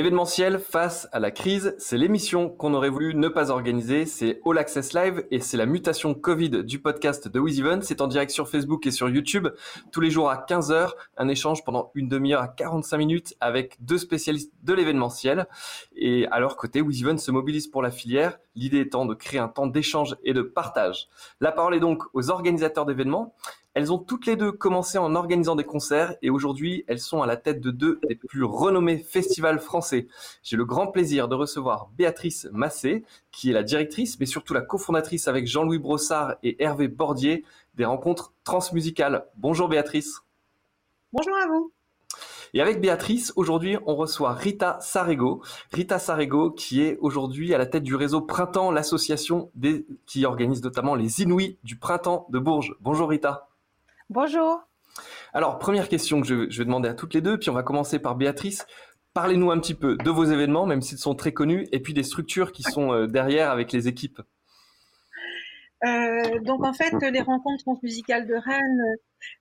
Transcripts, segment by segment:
L'événementiel face à la crise, c'est l'émission qu'on aurait voulu ne pas organiser. C'est All Access Live et c'est la mutation Covid du podcast de WizEven. C'est en direct sur Facebook et sur YouTube tous les jours à 15h. Un échange pendant une demi-heure à 45 minutes avec deux spécialistes de l'événementiel. Et à leur côté, WizEven se mobilise pour la filière. L'idée étant de créer un temps d'échange et de partage. La parole est donc aux organisateurs d'événements. Elles ont toutes les deux commencé en organisant des concerts et aujourd'hui elles sont à la tête de deux des plus renommés festivals français. J'ai le grand plaisir de recevoir Béatrice Massé, qui est la directrice mais surtout la cofondatrice avec Jean-Louis Brossard et Hervé Bordier des rencontres transmusicales. Bonjour Béatrice. Bonjour à vous. Et avec Béatrice, aujourd'hui, on reçoit Rita Sarego. Rita Sarego, qui est aujourd'hui à la tête du réseau Printemps, l'association qui organise notamment les Inouïs du Printemps de Bourges. Bonjour Rita. Bonjour. Alors, première question que je, vais demander à toutes les deux, puis on va commencer par Béatrice. Parlez-nous un petit peu de vos événements, même s'ils sont très connus, et puis des structures qui sont euh, derrière avec les équipes. Euh, donc en fait, les rencontres transmusicales de Rennes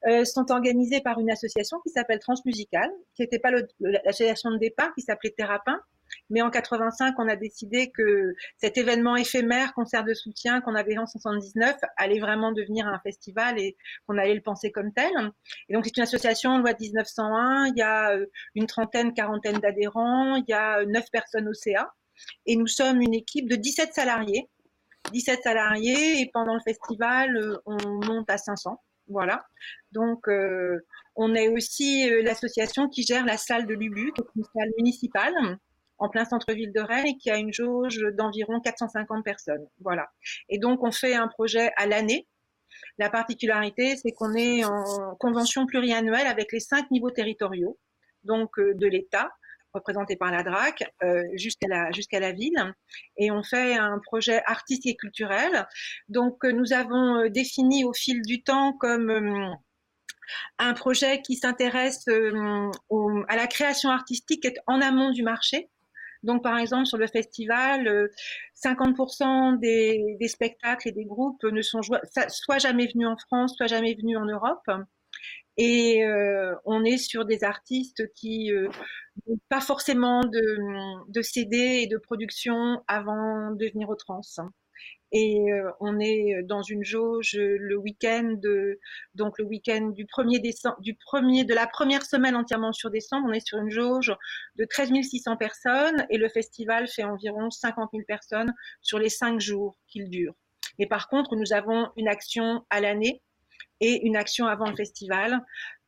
euh, sont organisées par une association qui s'appelle Transmusicale, qui n'était pas l'association de départ, qui s'appelait Thérapin, mais en 85, on a décidé que cet événement éphémère, concert de soutien qu'on avait en 79, allait vraiment devenir un festival et qu'on allait le penser comme tel. Et donc c'est une association loi de 1901. Il y a euh, une trentaine, quarantaine d'adhérents. Il y a neuf personnes au CA. Et nous sommes une équipe de 17 salariés. 17 salariés et pendant le festival, euh, on monte à 500. Voilà. Donc, euh, on est aussi l'association qui gère la salle de Lubu, qui est une salle municipale, en plein centre-ville de Rennes qui a une jauge d'environ 450 personnes. Voilà. Et donc, on fait un projet à l'année. La particularité, c'est qu'on est en convention pluriannuelle avec les cinq niveaux territoriaux, donc euh, de l'État, représenté par la DRAC, euh, jusqu'à la, la ville. Et on fait un projet artistique et culturel. Donc, euh, nous avons défini au fil du temps comme un projet qui s'intéresse à la création artistique en amont du marché. Donc, par exemple, sur le festival, 50% euh, des, spectacles et des groupes ne sont soit jamais venus en France, soit jamais venus en Europe. Et euh, on est sur des artistes qui euh, n'ont pas forcément de, de CD et de production avant de venir au trans et euh, on est dans une jauge le week-end donc le week-end du 1er décembre du premier de la première semaine entièrement sur décembre on est sur une jauge de 13 600 personnes et le festival fait environ 50 000 personnes sur les cinq jours qu'il dure. Et par contre nous avons une action à l'année et une action avant le festival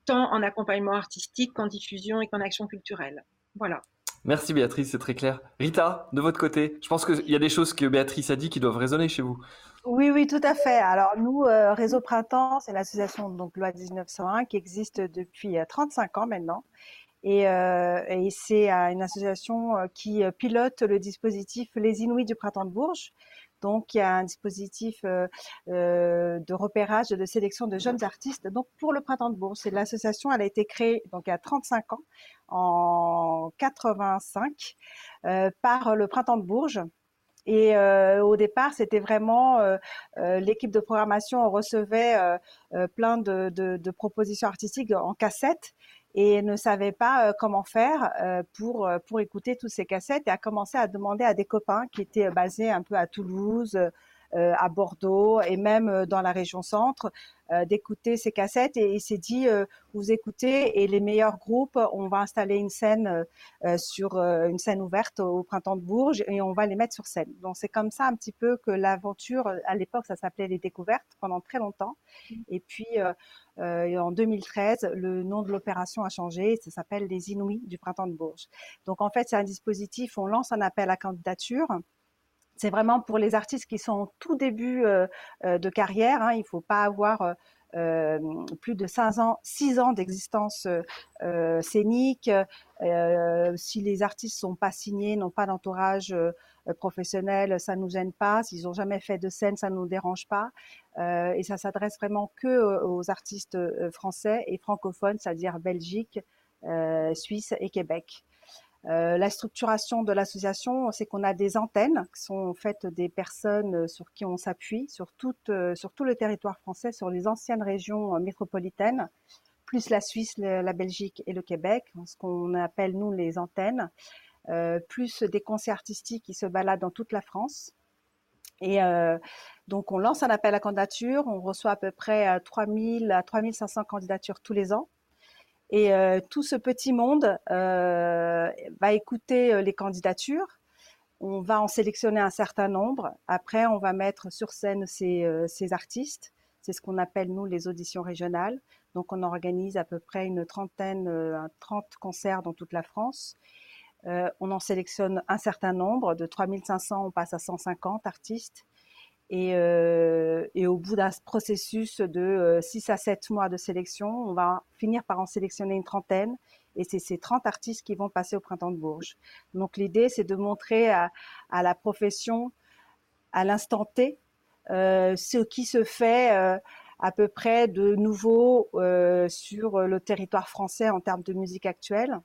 tant en accompagnement artistique qu'en diffusion et qu'en action culturelle. Voilà Merci Béatrice, c'est très clair. Rita, de votre côté, je pense qu'il y a des choses que Béatrice a dit qui doivent résonner chez vous. Oui, oui, tout à fait. Alors nous, euh, Réseau Printemps, c'est l'association donc loi 1901 qui existe depuis 35 euh, ans maintenant. Et, euh, et c'est une association qui pilote le dispositif Les Inuits du Printemps de Bourges, donc, il y a un dispositif euh, euh, de repérage et de sélection de jeunes artistes. Donc, pour le Printemps de Bourse, et l'association, elle a été créée donc à 35 ans, en 85, euh, par le Printemps de Bourges. Et au départ, c'était vraiment l'équipe de programmation recevait plein de, propositions artistiques en cassette et ne savait pas euh, comment faire euh, pour euh, pour écouter toutes ces cassettes et a commencé à demander à des copains qui étaient basés un peu à Toulouse, à Bordeaux et même dans la région centre d'écouter ces cassettes et il s'est dit vous écoutez et les meilleurs groupes on va installer une scène sur une scène ouverte au printemps de Bourges et on va les mettre sur scène donc c'est comme ça un petit peu que l'aventure à l'époque ça s'appelait les découvertes pendant très longtemps et puis euh, en 2013, le nom de l'opération a changé, ça s'appelle les Inouïs du printemps de Bourges. Donc en fait, c'est un dispositif, on lance un appel à candidature. C'est vraiment pour les artistes qui sont au tout début euh, euh, de carrière. Hein. Il ne faut pas avoir euh, plus de 5 ans, 6 ans d'existence scénique. Si les artistes sont pas signés, n'ont pas d'entourage professionnel, ça nous gêne pas. S'ils ont jamais fait de scène, ça nous dérange pas. et ça s'adresse vraiment que aux artistes français et francophones, c'est-à-dire Belgique, Suisse et Québec. Euh, la structuration de l'association, c'est qu'on a des antennes qui sont faites des personnes sur qui on s'appuie sur, euh, sur tout le territoire français, sur les anciennes régions euh, métropolitaines, plus la Suisse, la Belgique et le Québec, ce qu'on appelle nous les antennes. plus des conseils artistiques qui se baladent dans toute la France. Et donc, on lance un appel à candidature. On reçoit à peu près 3000 à 3500 candidatures tous les ans. Et tout ce petit monde va écouter les candidatures. On va en sélectionner un certain nombre. Après, on va mettre sur scène ces, ces artistes. C'est ce qu'on appelle, nous, les auditions régionales. Donc, on organise à peu près une trentaine, 30 concerts dans toute la France. Euh, on en sélectionne un certain nombre. De 3500, on passe à 150 artistes. Et, euh, et au bout d'un processus de 6 euh, à 7 mois de sélection, on va finir par en sélectionner une trentaine. Et c'est ces 30 artistes qui vont passer au Printemps de Bourges. Donc l'idée, c'est de montrer à, la profession, à l'instant T, euh, ce qui se fait à peu près de nouveau sur le territoire français en termes de musique actuelle.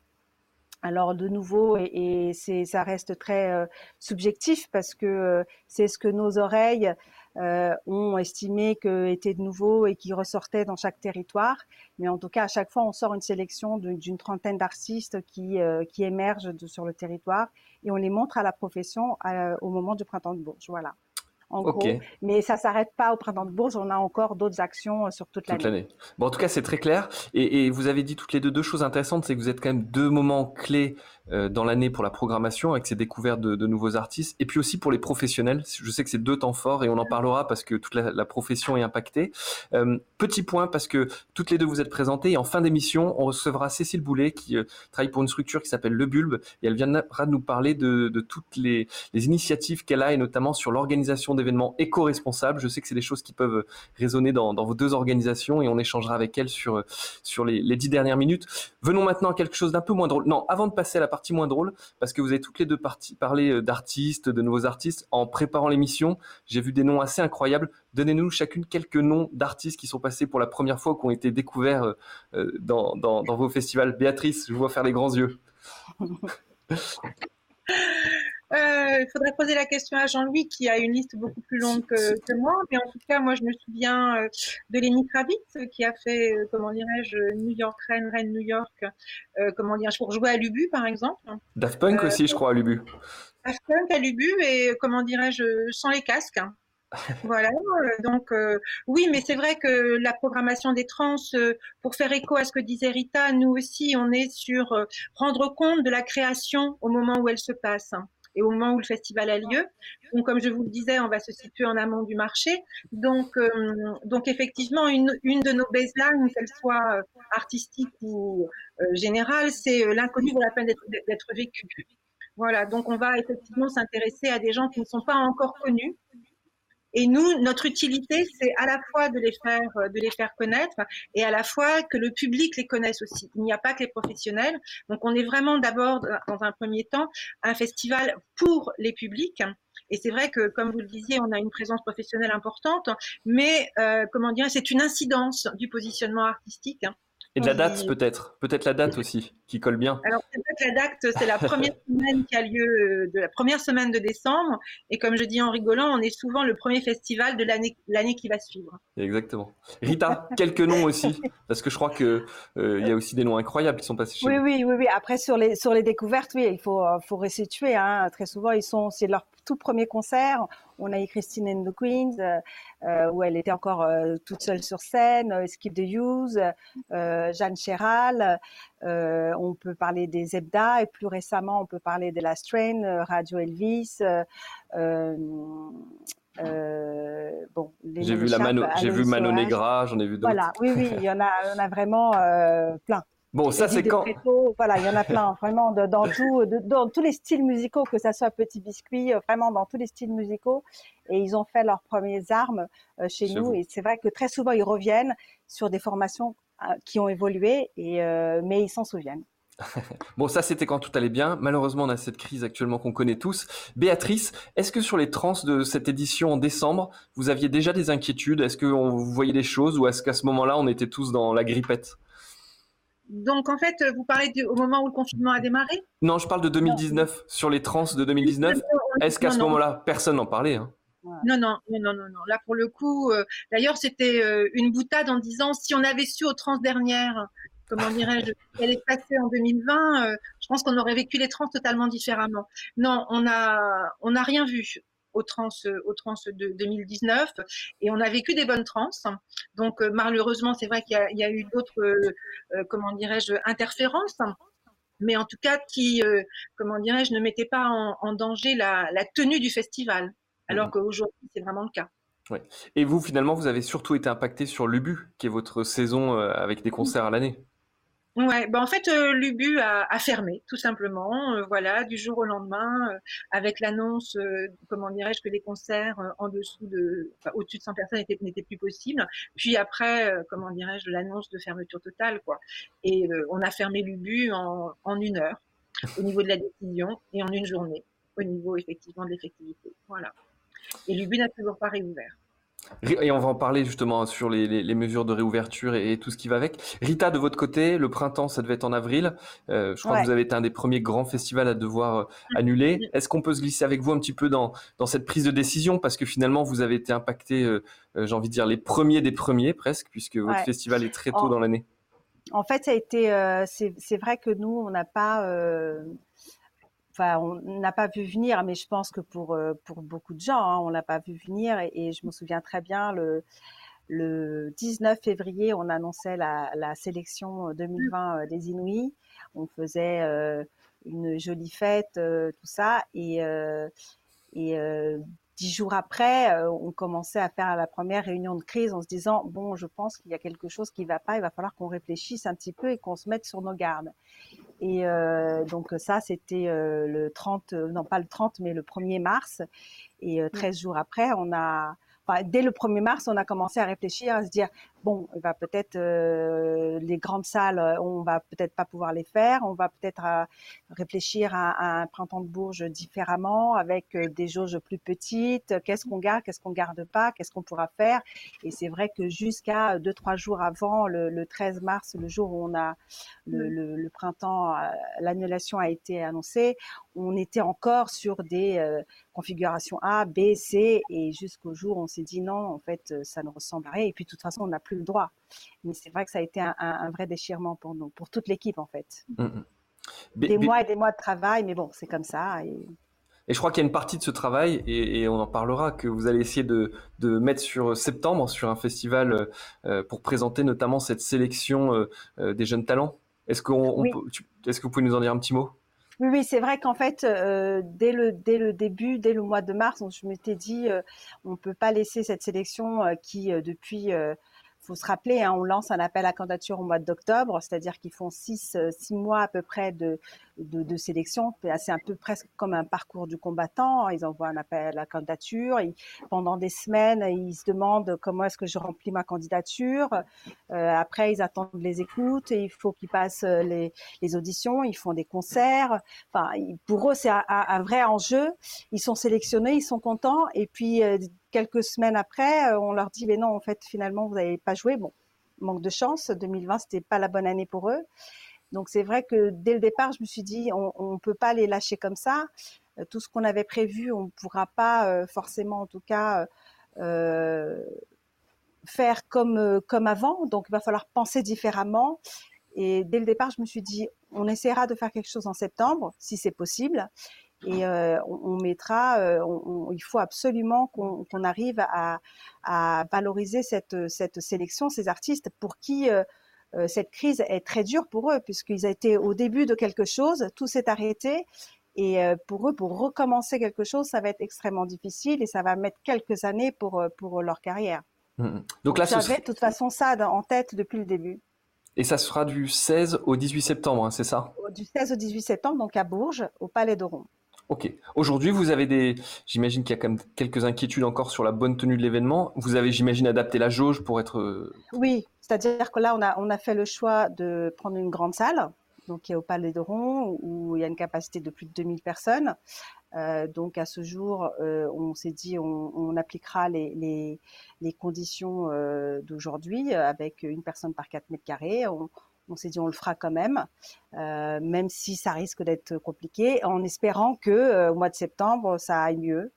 Alors de nouveau, et, c'est, ça reste très euh, subjectif parce que euh, c'est ce que nos oreilles euh, ont estimé que était de nouveau et qui ressortait dans chaque territoire. Mais en tout cas, à chaque fois, on sort une sélection d'une, trentaine d'artistes qui, qui émergent sur le territoire et on les montre à la profession au moment du printemps de Bourges. Voilà en gros. Mais ça s'arrête pas au printemps de Bourges, on a encore d'autres actions euh, sur toute l'année. Bon, en tout cas, c'est très clair. Et, et, vous avez dit toutes les deux deux choses intéressantes, c'est que vous êtes quand même deux moments clés dans l'année pour la programmation avec ces découvertes de, nouveaux artistes et puis aussi pour les professionnels. Je sais que c'est deux temps forts et on en parlera parce que toute la, profession est impactée. Euh, petit point parce que toutes les deux vous êtes présentées et en fin d'émission on recevra Cécile Boulet qui euh, travaille pour une structure qui s'appelle Le Bulbe et elle viendra nous parler de, toutes les, initiatives qu'elle a et notamment sur l'organisation d'événements éco-responsables. Je sais que c'est des choses qui peuvent résonner dans, dans, vos deux organisations et on échangera avec elle sur, sur les, les dix dernières minutes. Venons maintenant à quelque chose d'un peu moins drôle. Non, avant de passer à la partie moins drôle parce que vous avez toutes les deux parlé euh, d'artistes, de nouveaux artistes. En préparant l'émission, j'ai vu des noms assez incroyables. Donnez-nous chacune quelques noms d'artistes qui sont passés pour la première fois, qui ont été découverts euh, euh, dans, dans vos festivals. Béatrice, je vois faire les grands yeux. Euh, il faudrait poser la question à Jean-Louis qui a une liste beaucoup plus longue que, moi. Mais en tout cas, moi, je me souviens euh, de Lenny Kravitz qui a fait, euh, comment dirais-je, New York, Rennes, Rennes, New York, comment dire, pour jouer à Lubu, par exemple. Daft Punk aussi, je crois, à Lubu. Daft Punk à Lubu et, comment dirais-je, sans les casques. voilà, donc oui, mais c'est vrai que la programmation des trans, pour faire écho à ce que disait Rita, nous aussi, on est sur rendre compte de la création au moment où elle se passe et au moment où le festival a lieu. Donc, comme je vous le disais, on va se situer en amont du marché. Donc, euh, donc effectivement, une, une de nos baselines, qu'elle soit euh, artistique ou euh, générale, c'est l'inconnu vaut la peine d'être vécu. Voilà, donc on va effectivement s'intéresser à des gens qui ne sont pas encore connus, et nous, notre utilité, c'est à la fois de les faire, euh, de les faire connaître et à la fois que le public les connaisse aussi. Il n'y a pas que les professionnels. Donc, on est vraiment d'abord, dans un premier temps, un festival pour les publics. Et c'est vrai que, comme vous le disiez, on a une présence professionnelle importante, mais euh, comment dire, c'est une incidence du positionnement artistique. Et de la date peut-être, peut-être la date aussi qui colle bien. Alors peut-être la date, c'est la première semaine qui a lieu euh, de la première semaine de décembre, et comme je dis en rigolant, on est souvent le premier festival de l'année l'année qui va suivre. Exactement. Rita, quelques noms aussi, parce que je crois que euh, il y a aussi des noms incroyables qui sont passés chez oui, nous. Oui, oui, oui. Après sur les sur les découvertes, oui, il faut euh, faut resituer. Hein. Très souvent, ils sont c'est leur tout premier concert. On a eu Christine and the Queens, euh, euh, où elle était encore euh, toute seule sur scène, Skip the Use, Jeanne Chéral. on peut parler des Zebda et plus récemment, on peut parler de la Strain, Radio Elvis. bon, j'ai vu la Mano, j'ai vu Mano Negra, j'en ai vu d'autres. Voilà, oui, oui, il y en a, on a vraiment plein. Bon, ça c'est quand Voilà, il y en a plein, vraiment dans tout, dans tous les styles musicaux, que ça soit Petit Biscuit, euh, vraiment dans tous les styles musicaux. Et ils ont fait leurs premières armes euh, chez nous. Et c'est vrai que très souvent ils reviennent sur des formations euh, qui ont évolué, et mais ils s'en souviennent. bon, ça c'était quand tout allait bien. Malheureusement, on a cette crise actuellement qu'on connaît tous. Béatrice, est-ce que sur les trans de cette édition en décembre, vous aviez déjà des inquiétudes? Est-ce que vous voyez des choses ou est-ce qu'à ce moment-là, on était tous dans la grippette? Donc, en fait, vous parlez du, au moment où le confinement a démarré Non, je parle de 2019, sur les trans de 2019. Est-ce qu'à ce, moment-là, personne n'en parlait hein? Non, non, non, non, non, Là, pour le coup, euh, d'ailleurs, c'était euh, une boutade en disant si on avait su aux trans dernières comment dirais-je, elle est passée en 2020, je pense qu'on aurait vécu les trans totalement différemment. Non, on a, on n'a rien vu aux trans, aux trans de 2019 et on a vécu des bonnes trans. Donc malheureusement, c'est vrai qu'il y, a eu d'autres, comment dirais-je, interférences mais en tout cas qui, euh, comment dirais-je, ne mettait pas en, danger la, tenue du festival, alors mmh. qu'aujourd'hui c'est vraiment le cas. Ouais. Et vous, finalement, vous avez surtout été impacté sur l'UBU, qui est votre saison euh, avec des concerts à l'année. Ouais, ben en fait, euh, l'UBU a, a, fermé, tout simplement, euh, voilà, du jour au lendemain, euh, avec l'annonce, comment dirais-je, que les concerts en dessous de, enfin, au-dessus de 100 personnes n'étaient plus possibles. Puis après, comment dirais-je, l'annonce de fermeture totale, quoi. Et on a fermé l'UBU en, en une heure, au niveau de la décision, et en une journée, au niveau effectivement de l'effectivité. Voilà. Et l'UBU n'a toujours pas réouvert. Et on va en parler justement sur les, mesures de réouverture et, tout ce qui va avec. Rita, de votre côté, le printemps, ça devait être en avril. Euh, je crois que vous avez été un des premiers grands festivals à devoir euh, annuler. Est-ce qu'on peut se glisser avec vous un petit peu dans, dans cette prise de décision? Parce que finalement, vous avez été impacté, euh, j'ai envie de dire, les premiers des premiers presque, puisque votre festival est très tôt dans l'année. En fait, ça a été, c'est vrai que nous, on n'a pas on n'a pas vu venir, mais je pense que pour, euh, pour beaucoup de gens, hein, on l'a pas vu venir. Et, je me souviens très bien, le, le 19 février, on annonçait la, sélection 2020 euh, des Inuits. On faisait euh, une jolie fête, tout ça. Et, et dix jours après, on commençait à faire la première réunion de crise en se disant, bon, je pense qu'il y a quelque chose qui ne va pas, il va falloir qu'on réfléchisse un petit peu et qu'on se mette sur nos gardes. Et euh, donc ça, c'était euh, le 30, euh, non pas le 30, mais le 1er mars. Et 13 jours après, on a, enfin, dès le 1er mars, on a commencé à réfléchir, à se dire, bon, il va peut-être euh, les grandes salles, euh, on va peut-être pas pouvoir les faire. On va peut-être euh, réfléchir à, un printemps de Bourges différemment, avec des jauges plus petites. Qu'est-ce qu'on garde, qu'est-ce qu'on garde pas, qu'est-ce qu'on pourra faire? Et c'est vrai que jusqu'à deux trois jours avant le, 13 mars, le jour où on a le, le printemps, l'annulation a été annoncée, on était encore sur des configurations A, B, C, et jusqu'au jour où on s'est dit non, en fait, ça ne ressemble à rien. Et puis de toute façon, on n'a plus le droit. Mais c'est vrai que ça a été un, vrai déchirement pour nous, pour toute l'équipe en fait. Mm, mm. Des mois et des mois de travail, mais bon, c'est comme ça. Et... Et je crois qu'il y a une partie de ce travail, et, on en parlera, que vous allez essayer de, mettre sur septembre, sur un festival, euh, pour présenter notamment cette sélection euh, euh, des jeunes talents. Est-ce, qu'on, est-ce que vous pouvez nous en dire un petit mot? Oui, oui, c'est vrai qu'en fait, dès, le, dès le début, dès le mois de mars, je m'étais dit, on ne peut pas laisser cette sélection qui, depuis faut se rappeler, hein, on lance un appel à candidature au mois d'octobre, c'est-à-dire qu'ils font six, euh, six mois à peu près de, de, sélection. C'est un peu presque comme un parcours du combattant. Ils envoient un appel à candidature. pendant des semaines, ils se demandent comment est-ce que je remplis ma candidature. Euh, après, ils attendent les écoutes. Et il faut qu'ils passent euh, les, les, auditions. Ils font des concerts. Enfin, pour eux, c'est un, vrai enjeu. Ils sont sélectionnés, ils sont contents. Et puis, quelques semaines après, on leur dit, mais non, en fait, finalement, vous n'avez pas joué. Bon, manque de chance. 2020, c'était pas la bonne année pour eux. Donc c'est vrai que dès le départ, je me suis dit, on ne peut pas les lâcher comme ça. Euh, tout ce qu'on avait prévu, on ne pourra pas euh, forcément, en tout cas, euh, faire comme, comme avant. Donc il va falloir penser différemment. Et dès le départ, je me suis dit, on essaiera de faire quelque chose en septembre, si c'est possible. Et on, mettra, il faut absolument qu'on arrive à, à, valoriser cette, cette sélection, ces artistes pour qui cette crise est très dure pour eux puisqu'ils étaient au début de quelque chose, tout s'est arrêté. Et euh, pour eux, pour recommencer quelque chose, ça va être extrêmement difficile et ça va mettre quelques années pour, euh, pour leur carrière. Mmh, mmh. Donc là, j'avais de toute façon ça en tête depuis le début. Et ça sera du 16 au 18 septembre, hein, c'est ça? Du 16 au 18 septembre, donc à Bourges, au Palais d'Oron. Ok. Aujourd'hui, vous avez des. J'imagine qu'il y a quand même quelques inquiétudes encore sur la bonne tenue de l'événement. Vous avez, j'imagine, adapté la jauge pour être. Oui, c'est-à-dire que là, on a, on a fait le choix de prendre une grande salle, donc qui est au Palais d'Oron, où il y a une capacité de plus de 2000 personnes. Euh, donc à ce jour, euh, on s'est dit on, appliquera les, les, les conditions euh, d'aujourd'hui avec une personne par 4 mètres carrés. On, on s'est dit on le fera quand même, euh, même si ça risque d'être compliqué, en espérant que euh, au mois de septembre ça aille mieux.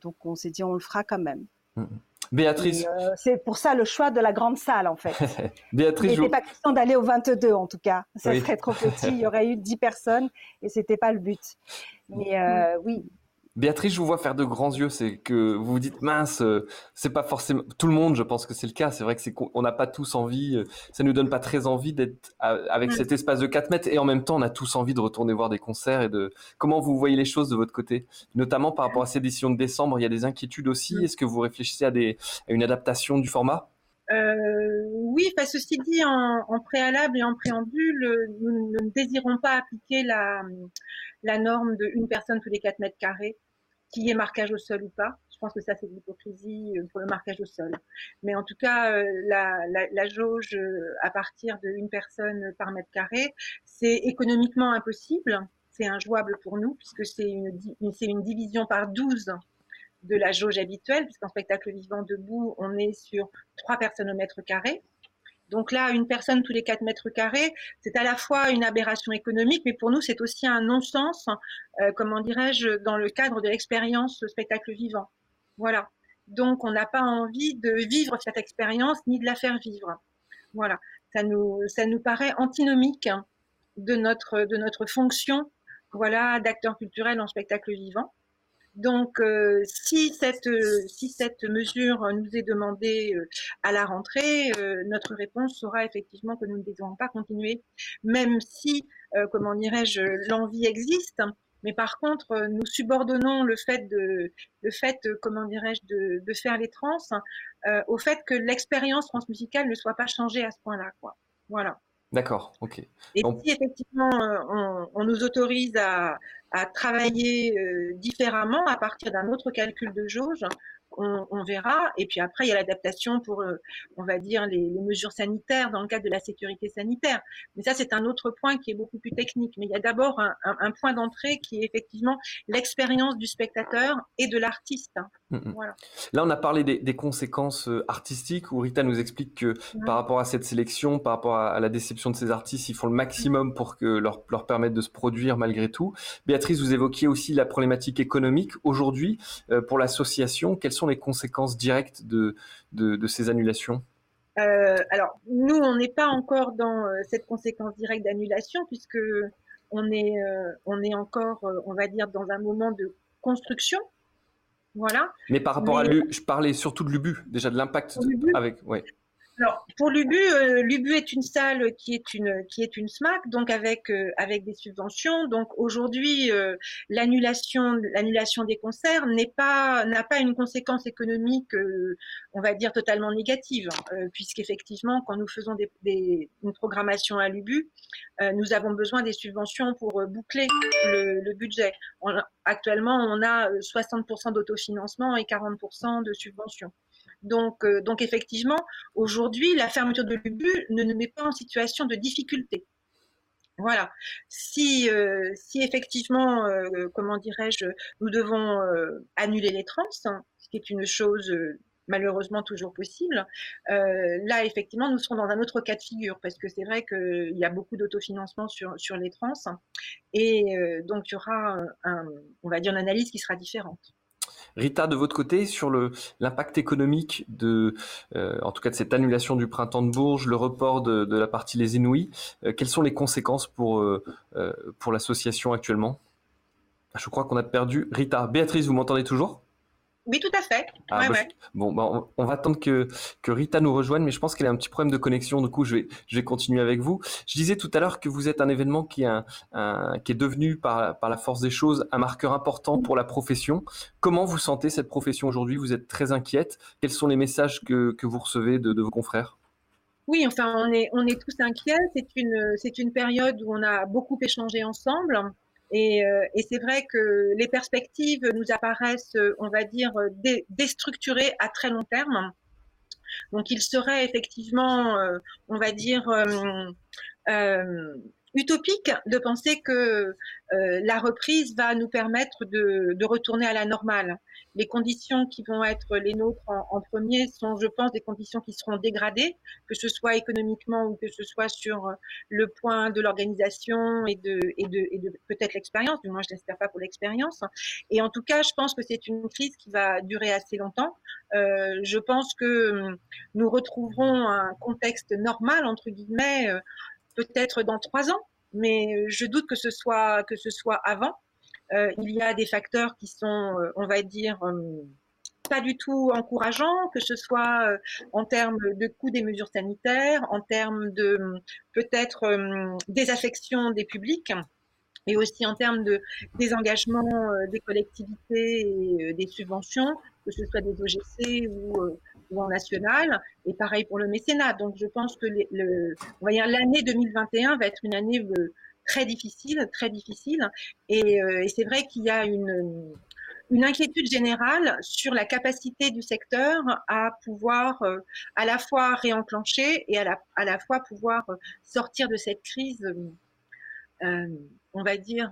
Donc on s'est dit on le fera quand même. Mmh. Béatrice. c'est pour ça le choix de la grande salle, en fait. Béatrice. Il n'était pas question d'aller au 22, en tout cas. Ça serait trop petit. Il y aurait eu 10 personnes et c'était pas le but. Mais oui, Béatrice, je vous vois faire de grands yeux. C'est que vous vous dites mince, euh, c'est pas forcément tout le monde. Je pense que c'est le cas. C'est vrai que c'est qu'on n'a pas tous envie. Euh, ça nous donne pas très envie d'être avec cet espace de 4 mètres et en même temps, on a tous envie de retourner voir des concerts et de comment vous voyez les choses de votre côté, notamment par rapport à ces décisions de décembre. Il y a des inquiétudes aussi. Est-ce que vous réfléchissez à, des, à une adaptation du format? Euh, oui, enfin, ceci dit, en, en, préalable et en préambule, nous, ne désirons pas appliquer la, la norme de une personne tous les 4 mètres carrés qu'il y ait marquage au sol ou pas. Je pense que ça, c'est de l'hypocrisie euh, pour le marquage au sol. Mais en tout cas, euh, la, la, jauge euh, à partir d'une personne par mètre carré, c'est économiquement impossible. C'est injouable pour nous puisque c'est une, une division par 12 de la jauge habituelle, puisqu'en spectacle vivant debout, on est sur trois personnes au mètre carré. Donc là, une personne tous les 4 mètres carrés, c'est à la fois une aberration économique, mais pour nous, c'est aussi un non-sens, euh, comment dirais-je, dans le cadre de l'expérience spectacle vivant. Voilà. Donc, on n'a pas envie de vivre cette expérience ni de la faire vivre. Voilà. Ça nous, ça nous paraît antinomique de notre, de notre fonction, voilà, d'acteur culturel en spectacle vivant. Donc, euh, si, cette, si cette mesure nous est demandée euh, à la rentrée, euh, notre réponse sera effectivement que nous ne devons pas continuer, même si, comment dirais-je, l'envie existe. Mais par contre, nous subordonnons le fait de, le fait, comment dirais-je, de, de, faire les trans au fait que l'expérience transmusicale ne soit pas changée à ce point-là, quoi. Voilà. D'accord, ok. Et si effectivement on, on, nous autorise à, à travailler euh, différemment à partir d'un autre calcul de jauge, on, verra. Et puis après, il y a l'adaptation pour, euh, on va dire, les, mesures sanitaires dans le cadre de la sécurité sanitaire. Mais ça, c'est un autre point qui est beaucoup plus technique. Mais il y a d'abord un, point d'entrée qui est effectivement l'expérience du spectateur et de l'artiste. Mm, mm. Là, on a parlé des, conséquences euh, artistiques, où Rita nous explique que par rapport à cette sélection, par rapport à, la déception de ces artistes, ils font le maximum pour que leur, leur permettre de se produire malgré tout. Béatrice, vous évoquiez aussi la problématique économique. Aujourd'hui, euh, pour l'association, quelles sont les conséquences directes de, de, ces annulations? Euh, alors, nous, on n'est pas encore dans euh, cette conséquence directe d'annulation, puisque on est, on est encore, on va dire, dans un moment de construction. Voilà. Mais par rapport à l'U, je parlais surtout de l'UBU, déjà de l'impact avec. Ouais. Alors pour l'UBU, euh, l'UBU est une salle qui est une qui est une SMAC, donc avec euh, avec des subventions. Donc aujourd'hui, euh, l'annulation l'annulation des concerts n'est pas n'a pas une conséquence économique, on va dire totalement négative, puisqu'effectivement, quand nous faisons des, des, une programmation à l'UBU, nous avons besoin des subventions pour boucler le, le budget. actuellement, on a 60% d'autofinancement et 40% de subventions. Donc, euh, donc effectivement, aujourd'hui, la fermeture de l'UBU ne nous met pas en situation de difficulté. Voilà. Si, euh, effectivement, euh, comment dirais-je, nous devons annuler les trans, hein, ce qui est une chose malheureusement toujours possible, là effectivement nous serons dans un autre cas de figure parce que c'est vrai qu'il y a beaucoup d'autofinancement sur, sur les trans et donc il y aura on va dire une analyse qui sera différente. Rita, de votre côté, sur l'impact économique de, euh, en tout cas de cette annulation du printemps de Bourges, le report de, la partie Les Inouïs, euh, quelles sont les conséquences pour, euh, pour l'association actuellement? Je crois qu'on a perdu Rita. Béatrice, vous m'entendez toujours? Oui, tout à fait. Ah, bah, bon, bah, on, va attendre que, que Rita nous rejoigne, mais je pense qu'elle a un petit problème de connexion. Du coup, je vais, je vais continuer avec vous. Je disais tout à l'heure que vous êtes un événement qui, est un, qui est devenu, par, par la force des choses, un marqueur important pour la profession. Comment vous sentez cette profession aujourd'hui? Vous êtes très inquiète. Quels sont les messages que, que vous recevez de, de vos confrères? Oui, enfin, on est, on est tous inquiets. C'est une, c'est une période où on a beaucoup échangé ensemble. Et, euh, et c'est vrai que les perspectives nous apparaissent, on va dire, déstructurées à très long terme. Donc, il serait effectivement, euh, on va dire, euh, utopique de penser que euh, la reprise va nous permettre de, de, retourner à la normale. Les conditions qui vont être les nôtres en, premier sont, je pense, des conditions qui seront dégradées, que ce soit économiquement ou que ce soit sur le point de l'organisation et de, et de, et de peut-être l'expérience, du moins je n'espère pas pour l'expérience. Et en tout cas, je pense que c'est une crise qui va durer assez longtemps. Euh, je pense que hum, nous retrouverons un contexte normal, entre guillemets, euh, peut-être dans trois ans, mais je doute que ce soit, que ce soit avant. Euh, il y a des facteurs qui sont, euh, on va dire, hum, pas du tout encourageants, que ce soit euh, en termes de coût des mesures sanitaires, en termes de peut-être désaffection des publics et aussi en termes de désengagement des collectivités et des subventions, que ce soit des OGC ou en national, et pareil pour le mécénat. Donc je pense que le, l'année 2021 va être une année euh, très difficile, très difficile, et, euh, et c'est vrai qu'il y a une, une inquiétude générale sur la capacité du secteur à pouvoir euh, à la fois réenclencher et à la, à la fois pouvoir sortir de cette crise, on va dire,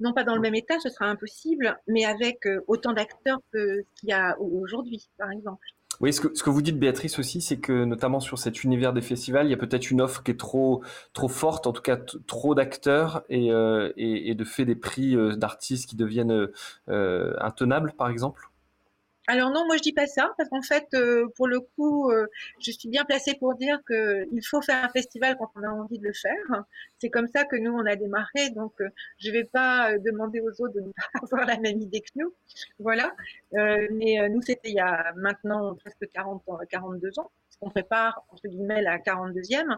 non pas dans le même état, ce sera impossible, mais avec euh, autant d'acteurs qu'il y a aujourd'hui, par exemple. Oui, ce que, vous dites, Béatrice, aussi, c'est que notamment sur cet univers des festivals, il y a peut-être une offre qui est trop, trop forte, en tout cas trop d'acteurs et, euh, et, de fait des prix euh, d'artistes qui deviennent intenables, par exemple alors non, moi je dis pas ça parce qu'en fait, euh, pour le coup, euh, je suis bien placée pour dire qu'il faut faire un festival quand on a envie de le faire. C'est comme ça que nous on a démarré, donc euh, je vais pas demander aux autres de ne pas avoir la même idée que nous. Voilà. mais nous c'était il y a maintenant presque 40 ans, 42 ans. On prépare entre guillemets la 42e.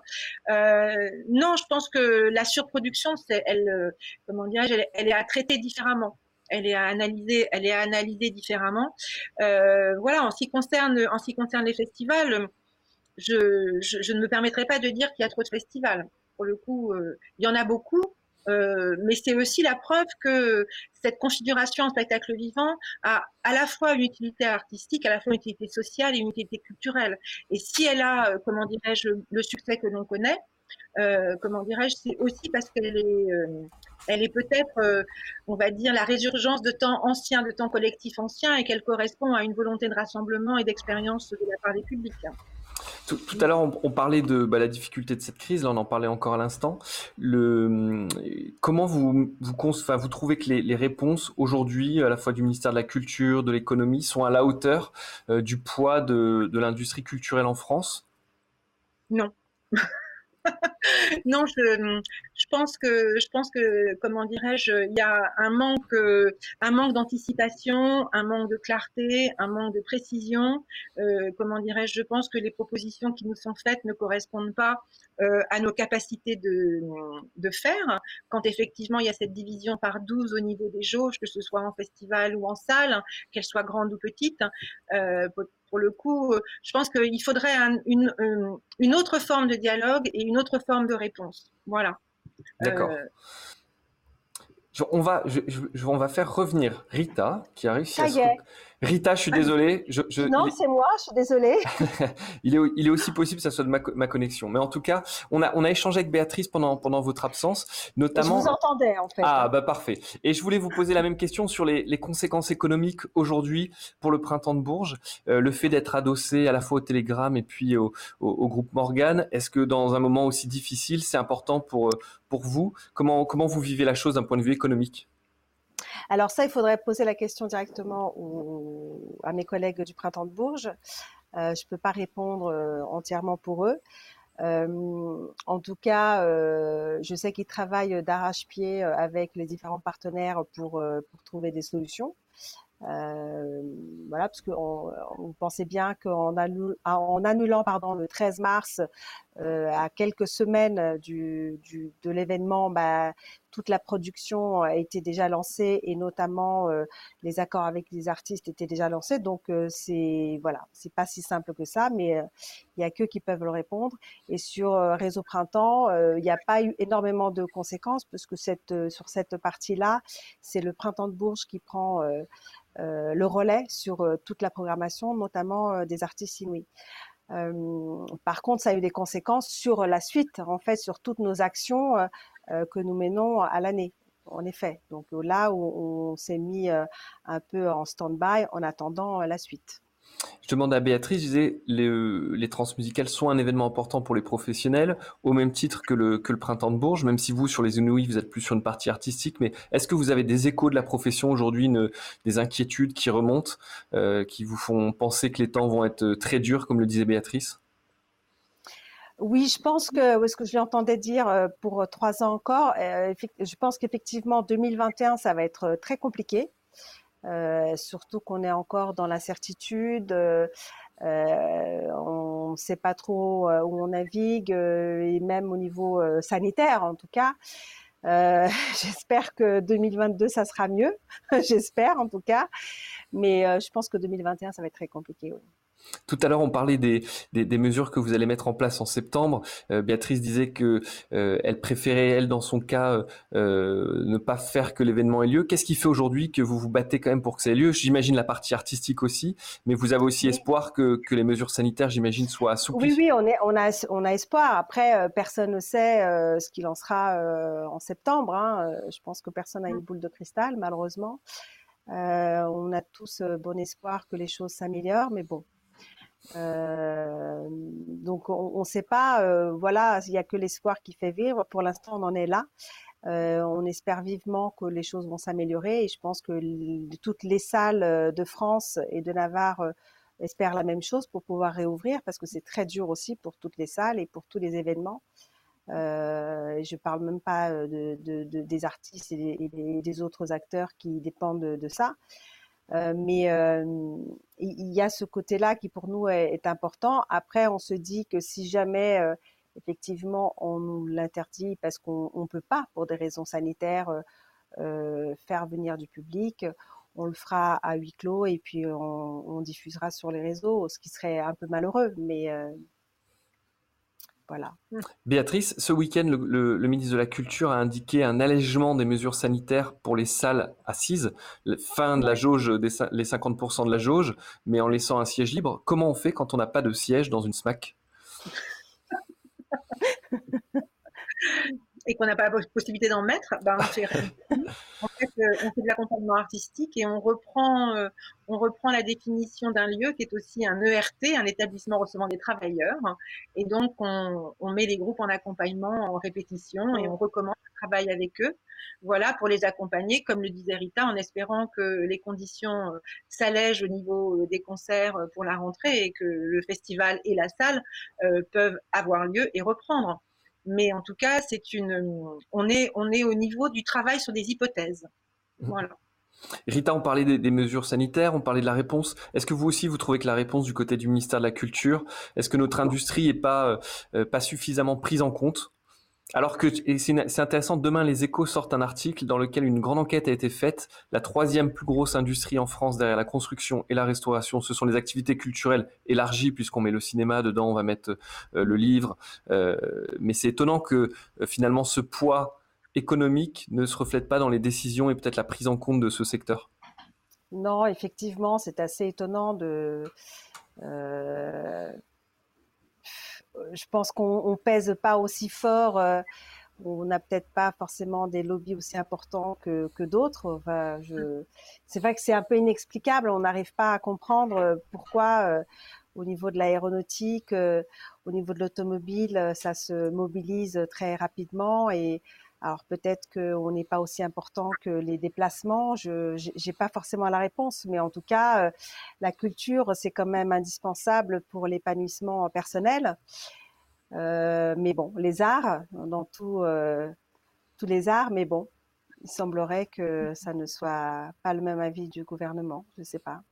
non, je pense que la surproduction, c'est elle, comment dirais-je, elle est à traiter différemment elle est à analyser, elle est différemment. Euh, voilà, en ce qui concerne, en ce qui concerne les festivals, je, ne me permettrai pas de dire qu'il y a trop de festivals. Pour le coup, euh, il y en a beaucoup, euh, mais c'est aussi la preuve que cette configuration en spectacle vivant a à la fois une utilité artistique, à la fois une utilité sociale et une utilité culturelle. Et si elle a, comment dirais-je, le succès que l'on connaît, comment dirais-je, c'est aussi parce qu'elle est, euh, elle est peut-être, euh, on va dire, la résurgence de temps anciens, de temps collectifs anciens, et qu'elle correspond à une volonté de rassemblement et d'expérience de la part des publics. Tout, tout, à l'heure, on, on, parlait de bah, la difficulté de cette crise. Là, on en parlait encore à l'instant. Le comment vous vous, enfin, vous trouvez que les, les réponses aujourd'hui, à la fois du ministère de la Culture, de l'économie, sont à la hauteur euh, du poids de, de l'industrie culturelle en France? Non. non, je, je pense que, je pense que, comment dirais-je, il y a un manque, un manque d'anticipation, un manque de clarté, un manque de précision. Euh, comment dirais-je, je pense que les propositions qui nous sont faites ne correspondent pas euh, à nos capacités de, de faire. Quand effectivement il y a cette division par 12 au niveau des jauges, que ce soit en festival ou en salle, qu'elle soit grande ou petite, euh, pour le coup, je pense qu'il faudrait un, une, une autre forme de dialogue et une autre forme de réponse. Voilà. D'accord. Euh... On va, je, je, on va faire revenir Rita, qui a réussi Ça à y est. Rita, je suis désolé. Je, je, non, c'est moi, je suis désolée. il, est, il est aussi possible que ça soit de ma, ma, connexion. Mais en tout cas, on a, on a échangé avec Béatrice pendant, pendant votre absence, notamment. Je vous entendais, en fait. Ah, bah parfait. Et je voulais vous poser la même question sur les, les conséquences économiques aujourd'hui pour le printemps de Bourges. Euh, le fait d'être adossé à la fois au Télégramme et puis au, au, au groupe Morgan. Est-ce que dans un moment aussi difficile, c'est important pour, pour vous? Comment, comment vous vivez la chose d'un point de vue économique? Alors ça, il faudrait poser la question directement à mes collègues du Printemps de Bourges. Euh, je ne peux pas répondre euh, entièrement pour eux. Euh, en tout cas, je sais qu'ils travaillent d'arrache-pied avec les différents partenaires pour, trouver des solutions. Voilà, parce qu'on on pensait bien qu'en annulant, en annulant pardon, le 13 mars, à quelques semaines de l'événement, bah, toute la production a été déjà lancée et notamment euh, les accords avec les artistes étaient déjà lancés. Donc euh, c'est voilà, c'est pas si simple que ça, mais euh, il y a que qui peuvent le répondre. Et sur Réseau Printemps, il n'y a pas eu énormément de conséquences parce que sur cette partie-là, c'est le Printemps de Bourges qui prend euh, le relais sur euh, toute la programmation, notamment euh, des artistes inouïs. par contre, ça a eu des conséquences sur la suite, en fait, sur toutes nos actions que nous menons à l'année en effet. Donc là où on s'est mis un peu en stand-by en attendant la suite. Je demande à Béatrice, je disais, les, les transmusicales sont un événement important pour les professionnels, au même titre que le, que le printemps de Bourges, même si vous, sur les Inouïs, vous êtes plus sur une partie artistique, mais est-ce que vous avez des échos de la profession aujourd'hui, des inquiétudes qui remontent, qui vous font penser que les temps vont être très durs, comme le disait Béatrice? Oui, je pense que ce que je l'entendais dire euh, pour trois ans encore, euh, je pense qu'effectivement 2021 ça va être euh, très compliqué, surtout qu'on est encore dans l'incertitude. on ne sait pas trop où on navigue et même au niveau sanitaire en tout cas. J'espère que 2022 ça sera mieux, j'espère en tout cas, mais je pense que 2021 ça va être très compliqué. Oui. Tout à l'heure, on parlait des, des, mesures que vous allez mettre en place en septembre. Euh, Béatrice disait que euh, elle préférait, elle, dans son cas, euh, ne pas faire que l'événement ait lieu. Qu'est-ce qui fait aujourd'hui que vous vous battez quand même pour que ça ait lieu? J'imagine la partie artistique aussi, mais vous avez aussi espoir que, que, les mesures sanitaires, j'imagine, soient assouplies. Oui, oui, on, est, on, a, on a espoir. Après, personne ne sait ce qu'il en sera en septembre. Hein. Je pense que personne n'a une boule de cristal, malheureusement. on a tous bon espoir que les choses s'améliorent, mais bon, euh, donc on ne sait pas, euh, voilà, il n'y a que l'espoir qui fait vivre. Pour l'instant, on en est là. Euh, on espère vivement que les choses vont s'améliorer et je pense que toutes les salles de France et de Navarre espèrent la même chose pour pouvoir réouvrir parce que c'est très dur aussi pour toutes les salles et pour tous les événements. Euh, je parle même pas de, des artistes et des, autres acteurs qui dépendent de ça. Euh, mais euh, il y a ce côté-là qui pour nous est, important. Après, on se dit que si jamais euh, effectivement on nous l'interdit parce qu'on ne peut pas, pour des raisons sanitaires, faire venir du public, on le fera à huis clos et puis on, diffusera sur les réseaux, ce qui serait un peu malheureux. Mais Mmh. Béatrice, ce week-end, le, ministre de la Culture a indiqué un allègement des mesures sanitaires pour les salles assises, fin de la jauge, des, les 50% de la jauge, mais en laissant un siège libre. Comment on fait quand on n'a pas de siège dans une SMAC et qu'on n'a pas la possibilité d'en mettre, ben, on fait, euh, on fait de l'accompagnement artistique et on reprend, euh, on reprend la définition d'un lieu qui est aussi un ERT, un établissement recevant des travailleurs. Et donc, on, met les groupes en accompagnement en répétition et on recommence le travail avec eux. Voilà, pour les accompagner, comme le disait Rita, en espérant que les conditions euh, s'allègent au niveau des concerts pour la rentrée et que le festival et la salle peuvent avoir lieu et reprendre. Mais en tout cas, c'est une, on est, on est au niveau du travail sur des hypothèses. Mmh. Voilà. Rita, on parlait des, mesures sanitaires, on parlait de la réponse. Est-ce que vous aussi, vous trouvez que la réponse du côté du ministère de la Culture, est-ce que notre industrie n'est pas, euh, euh, pas suffisamment prise en compte? Alors que c'est intéressant, demain les échos sortent un article dans lequel une grande enquête a été faite. La troisième plus grosse industrie en France derrière la construction et la restauration, ce sont les activités culturelles élargies, puisqu'on met le cinéma dedans, on va mettre euh, le livre. Euh, mais c'est étonnant que euh, finalement ce poids économique ne se reflète pas dans les décisions et peut-être la prise en compte de ce secteur. Non, effectivement, c'est assez étonnant de je pense qu'on pèse pas aussi fort. Euh, on n'a peut-être pas forcément des lobbies aussi importants que, d'autres. c'est vrai que c'est un peu inexplicable. On n'arrive pas à comprendre euh, pourquoi, euh, au niveau de l'aéronautique, au niveau de l'automobile, ça se mobilise très rapidement. Et alors peut-être qu'on n'est pas aussi important que les déplacements. Je n'ai pas forcément la réponse, mais en tout cas, la culture, c'est quand même indispensable pour l'épanouissement personnel. Euh, mais bon, les arts, dans euh, tous les arts, mais bon, il semblerait que ça ne soit pas le même avis du gouvernement, je ne sais pas.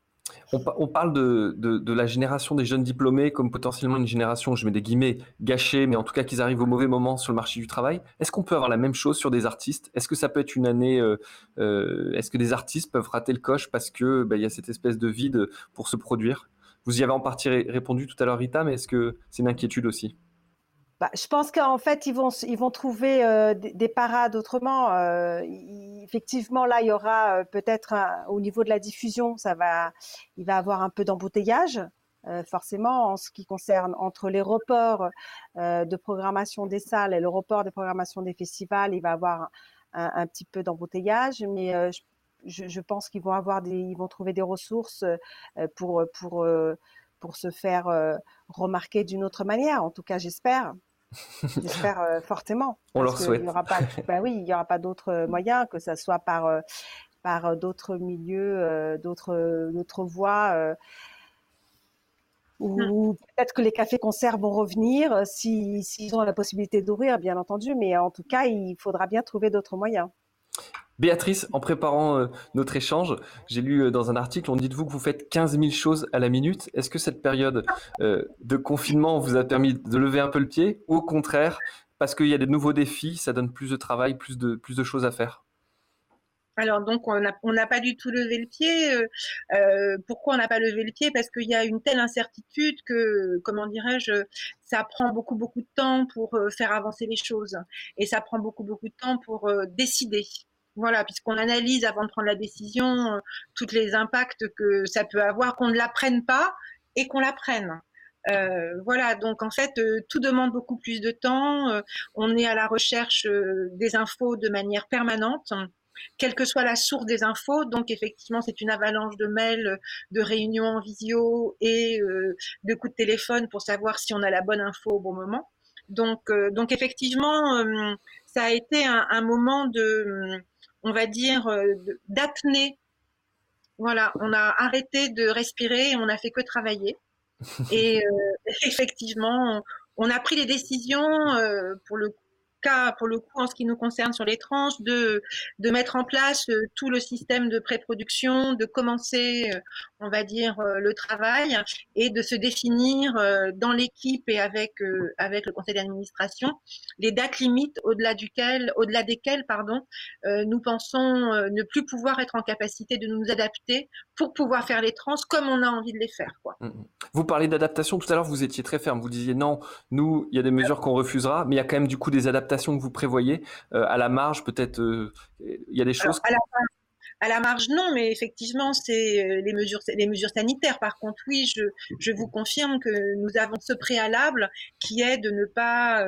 On, parle de, la génération des jeunes diplômés comme potentiellement une génération, je mets des guillemets, gâchée, mais en tout cas qu'ils arrivent au mauvais moment sur le marché du travail. Est-ce qu'on peut avoir la même chose sur des artistes? Est-ce que ça peut être une année euh, Est-ce que des artistes peuvent rater le coche parce que bah, il y a cette espèce de vide pour se produire? Vous y avez en partie répondu tout à l'heure, Rita, mais est-ce que c'est une inquiétude aussi? Bah, je pense qu'en fait, ils vont, ils vont trouver euh, des, parades autrement. Euh, effectivement, là, il y aura euh, peut-être au niveau de la diffusion, ça va, il va avoir un peu d'embouteillage. forcément, en ce qui concerne entre les reports de programmation des salles et le report des programmations des festivals, il va avoir un, petit peu d'embouteillage, mais je, pense qu'ils vont avoir des, ils vont trouver des ressources pour pour pour se faire remarquer d'une autre manière. En tout cas, j'espère. J'espère fortement. On leur souhaite. Il y aura pas, bah oui, il y aura pas d'autres moyens que ça soit par par d'autres milieux, d'autres d'autres voies. Ou peut-être que les cafés-concerts vont revenir s'ils ont la possibilité d'ouvrir, bien entendu, mais en tout cas, il faudra bien trouver d'autres moyens. Béatrice, en préparant euh, notre échange, j'ai lu euh, dans un article, on dit de vous que vous faites 15 000 choses à la minute. Est-ce que cette période euh, de confinement vous a permis de lever un peu le pied? Au contraire, parce qu'il y a des nouveaux défis, ça donne plus de travail, plus de, plus de choses à faire? Alors donc on n'a pas du tout levé le pied. pourquoi on n'a pas levé le pied? Parce qu'il y a une telle incertitude que, comment dirais-je, ça prend beaucoup beaucoup de temps pour faire avancer les choses et ça prend beaucoup beaucoup de temps pour décider. Voilà, puisqu'on analyse avant de prendre la décision euh, tous les impacts que ça peut avoir, qu'on ne la prenne pas et qu'on la prenne. Euh, voilà, donc en fait, euh, tout demande beaucoup plus de temps. on est à la recherche des infos de manière permanente, quelle que soit la source des infos. Donc effectivement, c'est une avalanche de mails, de réunions en visio et de coups de téléphone pour savoir si on a la bonne info au bon moment. Donc, donc effectivement, ça a été un moment de on va dire, euh, d'apnée. Voilà, on a arrêté de respirer et on n'a fait que travailler. et euh, effectivement, on, a pris les décisions euh, pour le cas, pour le coup, en ce qui nous concerne sur les tranches, de, de mettre en place euh, tout le système de pré-production, de commencer, euh, on va dire, euh, le travail et de se définir dans l'équipe et avec, avec le conseil d'administration les dates limites au-delà duquel, au-delà desquelles, pardon, nous pensons ne plus pouvoir être en capacité de nous adapter pour pouvoir faire les trans comme on a envie de les faire. Quoi. Mmh, mmh. Vous parlez d'adaptation tout à l'heure, vous étiez très ferme. Vous disiez non, nous, il y a des mesures qu'on refusera, mais il y a quand même du coup des adaptations que vous prévoyez euh, à la marge Peut-être euh, il y a des choses. à, la, marge, non, mais effectivement, c'est euh, les mesures, les mesures sanitaires. Par contre, oui, je, je, vous confirme que nous avons ce préalable qui est de ne pas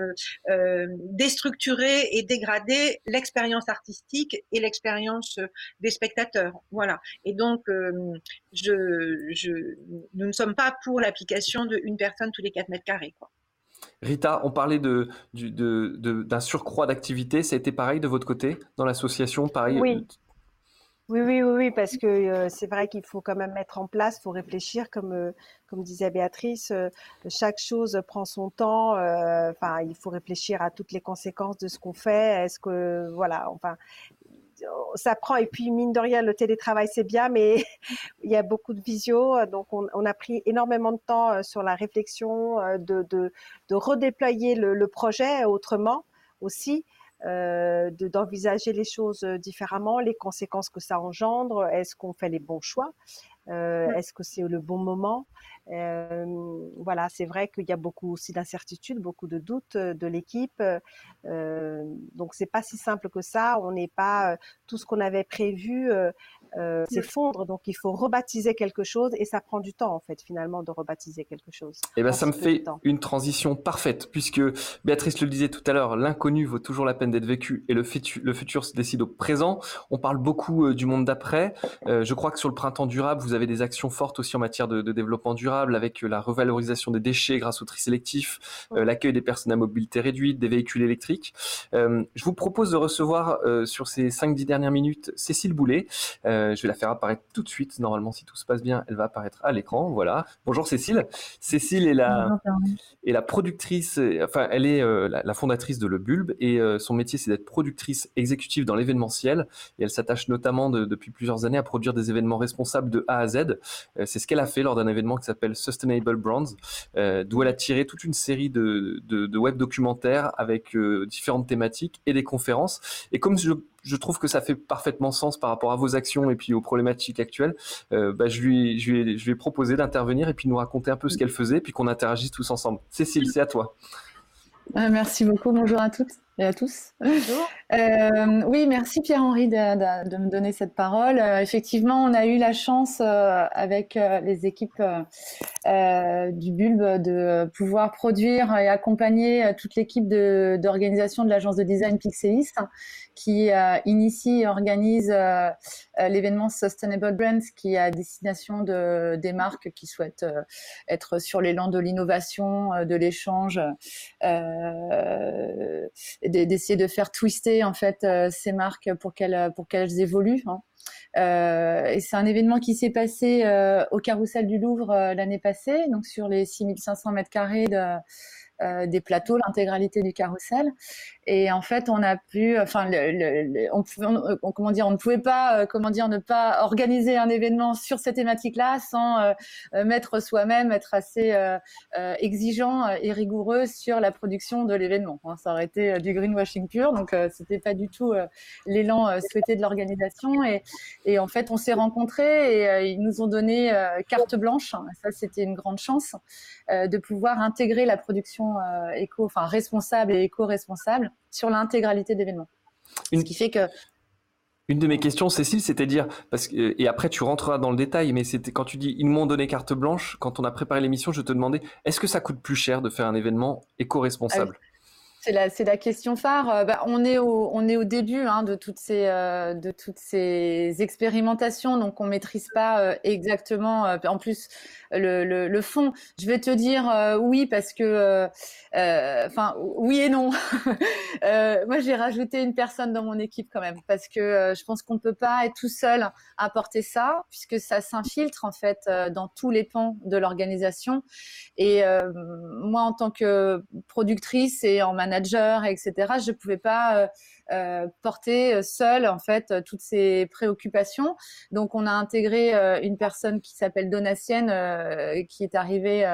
déstructurer et dégrader l'expérience artistique et l'expérience des spectateurs. Voilà. Et donc, je, je, nous ne sommes pas pour l'application d'une personne tous les 4 mètres carrés. Quoi. Rita, on parlait d'un de, surcroît d'activité. Ça a été pareil de votre côté dans l'association, pareil. Oui. Oui, oui, oui, parce que euh, c'est vrai qu'il faut quand même mettre en place, il faut réfléchir, comme, euh, comme disait Béatrice, euh, chaque chose prend son temps. Enfin, il faut réfléchir à toutes les conséquences de ce qu'on fait. Est-ce que, voilà, enfin, ça prend. Et puis, mine de rien, le télétravail, c'est bien, mais il y a beaucoup de visio. Donc, on, a pris énormément de temps euh, sur la réflexion, euh, de, redéployer le, projet autrement aussi. Euh, d'envisager les choses différemment, les conséquences que ça engendre, est-ce qu'on fait les bons choix, est-ce que c'est le bon moment, euh, voilà, c'est vrai qu'il y a beaucoup aussi d'incertitudes, beaucoup de doutes euh, de l'équipe. Euh, donc c'est pas si simple que ça. On n'est pas tout ce qu'on avait prévu euh, s'effondre. Donc il faut rebaptiser quelque chose et ça prend du temps en fait finalement de rebaptiser quelque chose. Et eh ben ça me fait une transition parfaite puisque Béatrice le disait tout à l'heure, l'inconnu vaut toujours la peine d'être vécu et le futur, le futur se décide au présent. On parle beaucoup euh, du monde d'après. Euh, je crois que sur le printemps durable, vous avez des actions fortes aussi en matière de, de développement durable avec la revalorisation des déchets grâce au tri sélectif, l'accueil des personnes à mobilité réduite, des véhicules électriques. je vous propose de recevoir sur ces 5-10 dernières minutes Cécile Boulet. Euh, je vais la faire apparaître tout de suite. Normalement, si tout se passe bien, elle va apparaître à l'écran. Voilà. Bonjour Cécile. Cécile est la, est la productrice, enfin, elle est euh, la, fondatrice de Le Bulbe et euh, son métier, c'est d'être productrice exécutive dans l'événementiel. Et elle s'attache notamment depuis plusieurs années à produire des événements responsables de A à Z. c'est ce qu'elle a fait lors d'un événement qui s'appelle Sustainable Brands, d'où elle a tiré toute une série de, de, de web documentaires avec différentes thématiques et des conférences. Et comme je je trouve que ça fait parfaitement sens par rapport à vos actions et puis aux problématiques actuelles. Euh, bah, je, lui, je, lui, je lui ai proposé d'intervenir et puis nous raconter un peu ce qu'elle faisait, puis qu'on interagisse tous ensemble. Cécile, c'est à toi. Euh, merci beaucoup. Bonjour à toutes. et à tous. Euh, oui, merci Pierre-Henri de, de, me donner cette parole. Euh, effectivement, on a eu la chance euh, avec euh, les équipes du Bulbe de pouvoir produire et accompagner toute l'équipe d'organisation de, l'agence de design Pixelist qui initie et organise l'événement Sustainable Brands qui est à destination de, des marques qui souhaitent être sur l'élan de l'innovation, de l'échange, d'essayer de faire twister en fait euh, ces marques pour qu'elles pour qu'elles évoluent. Hein. Euh, et c'est un événement qui s'est passé euh, au Carrousel du Louvre l'année passée, donc sur les 6500 mètres carrés de, des plateaux, l'intégralité du carrousel. Et en fait, on a pu, enfin, le, on, pouvait, comment dire, on ne pouvait pas, euh, comment dire, ne pas organiser un événement sur cette thématique-là sans euh, euh, mettre soi-même, être assez exigeant et rigoureux sur la production de l'événement. Ça aurait été du greenwashing pur, donc c'était pas du tout l'élan souhaité de l'organisation. Et, et, en fait, on s'est rencontrés et ils nous ont donné carte blanche. Ça, c'était une grande chance de pouvoir intégrer la production éco, enfin responsable et éco-responsable sur l'intégralité d'événements. Ce qui fait que une de mes questions, Cécile, c'était dire, parce que, et après tu rentreras dans le détail, mais c'était quand tu dis ils m'ont donné carte blanche, quand on a préparé l'émission, je te demandais, est-ce que ça coûte plus cher de faire un événement éco-responsable? Ah c'est la, la, question phare. Euh, bah, on, est au, on est au début hein, de, toutes ces, euh, de toutes ces expérimentations, donc on maîtrise pas euh, exactement. en plus, le, le, le, fond, je vais te dire oui parce que, enfin, oui et non. moi, j'ai rajouté une personne dans mon équipe quand même parce que je pense qu'on ne peut pas être tout seul à porter ça, puisque ça s'infiltre en fait dans tous les pans de l'organisation. Et moi, en tant que productrice et en manager, etc., je ne pouvais pas euh, euh, porter seule en fait toutes ces préoccupations. Donc, on a intégré euh, une personne qui s'appelle Donatienne, qui est arrivée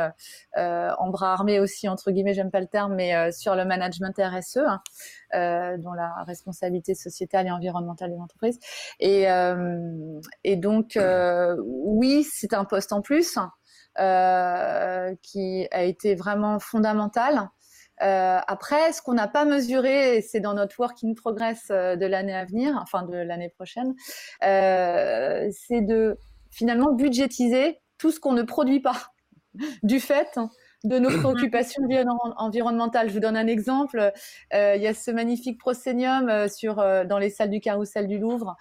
en bras armés aussi entre guillemets, j'aime pas le terme, mais sur le management RSE, hein, dont la responsabilité sociétale et environnementale des entreprises. Et, et donc, oui, c'est un poste en plus. Euh, qui a été vraiment fondamental. Euh, après, ce qu'on n'a pas mesuré, c'est dans notre work in progress euh, de l'année à venir, enfin de l'année prochaine, c'est de finalement budgétiser tout ce qu'on ne produit pas. Du fait de nos préoccupations environnementales. Je vous donne un exemple. Euh, il y a ce magnifique proscénium euh, sur euh, dans les salles du Carrousel du Louvre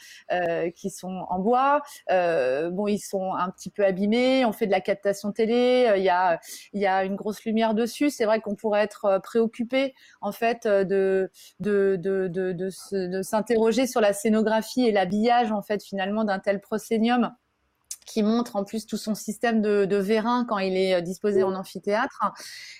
qui sont en bois. bon, ils sont un petit peu abîmés. On fait de la captation télé. Il y a il y a une grosse lumière dessus. C'est vrai qu'on pourrait être préoccupé en fait de de de de, de, s'interroger sur la scénographie et l'habillage en fait finalement d'un tel proscénium qui montre en plus tout son système de, de vérin quand il est euh, disposé en amphithéâtre.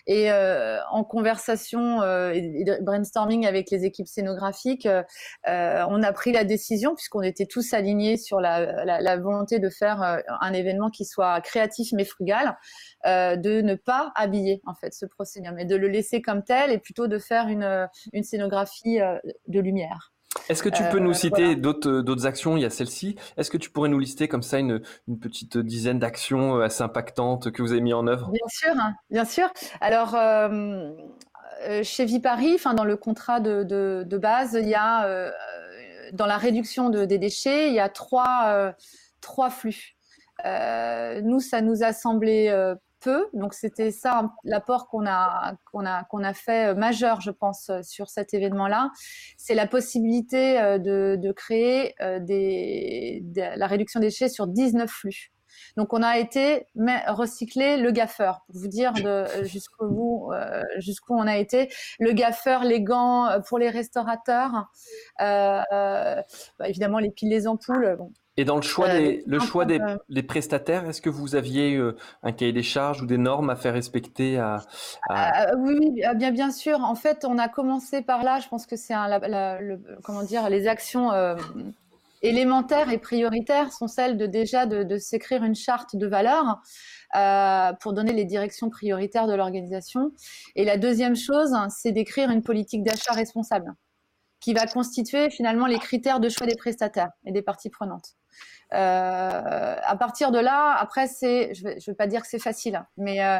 Et euh, en conversation euh, et brainstorming avec les équipes scénographiques, euh, on a pris la décision, puisqu'on était tous alignés sur la, la, la, volonté de faire un événement qui soit créatif mais frugal, de ne pas habiller en fait ce procédé, mais de le laisser comme tel et plutôt de faire une, une scénographie de lumière. Est-ce que tu peux nous euh, citer d'autres d'autres actions? Il y a celle-ci. Est-ce que tu pourrais nous lister comme ça une, une petite dizaine d'actions euh, assez impactantes que vous avez mis en œuvre? Bien sûr, hein, bien sûr. Alors euh, chez Vipari, enfin dans le contrat de, de, de, base, il y a dans la réduction de, des déchets, il y a trois trois flux. nous, ça nous a semblé peu. Donc c'était ça l'apport qu'on a qu'on a qu'on a fait euh, majeur, je pense, euh, sur cet événement-là. C'est la possibilité euh, de, de créer des, la réduction des déchets sur 19 flux. Donc on a été recycler le gaffeur pour vous dire jusqu'où on a été le gaffeur, les gants pour les restaurateurs, bah, évidemment les piles, les ampoules. Et dans le choix euh, des, le choix des, des prestataires, est-ce que vous aviez euh, un cahier des charges ou des normes à faire respecter à, à... Euh, oui, ah, bien, bien sûr. En fait, on a commencé par là. Je pense que c'est le, comment dire, les actions élémentaires et prioritaires sont celles de déjà de, de s'écrire une charte de valeurs. Euh, pour donner les directions prioritaires de l'organisation. Et la deuxième chose, c'est d'écrire une politique d'achat responsable qui va constituer finalement les critères de choix des prestataires et des parties prenantes. Euh, à partir de là, après, c'est, je ne vais, pas dire que c'est facile, hein, mais euh,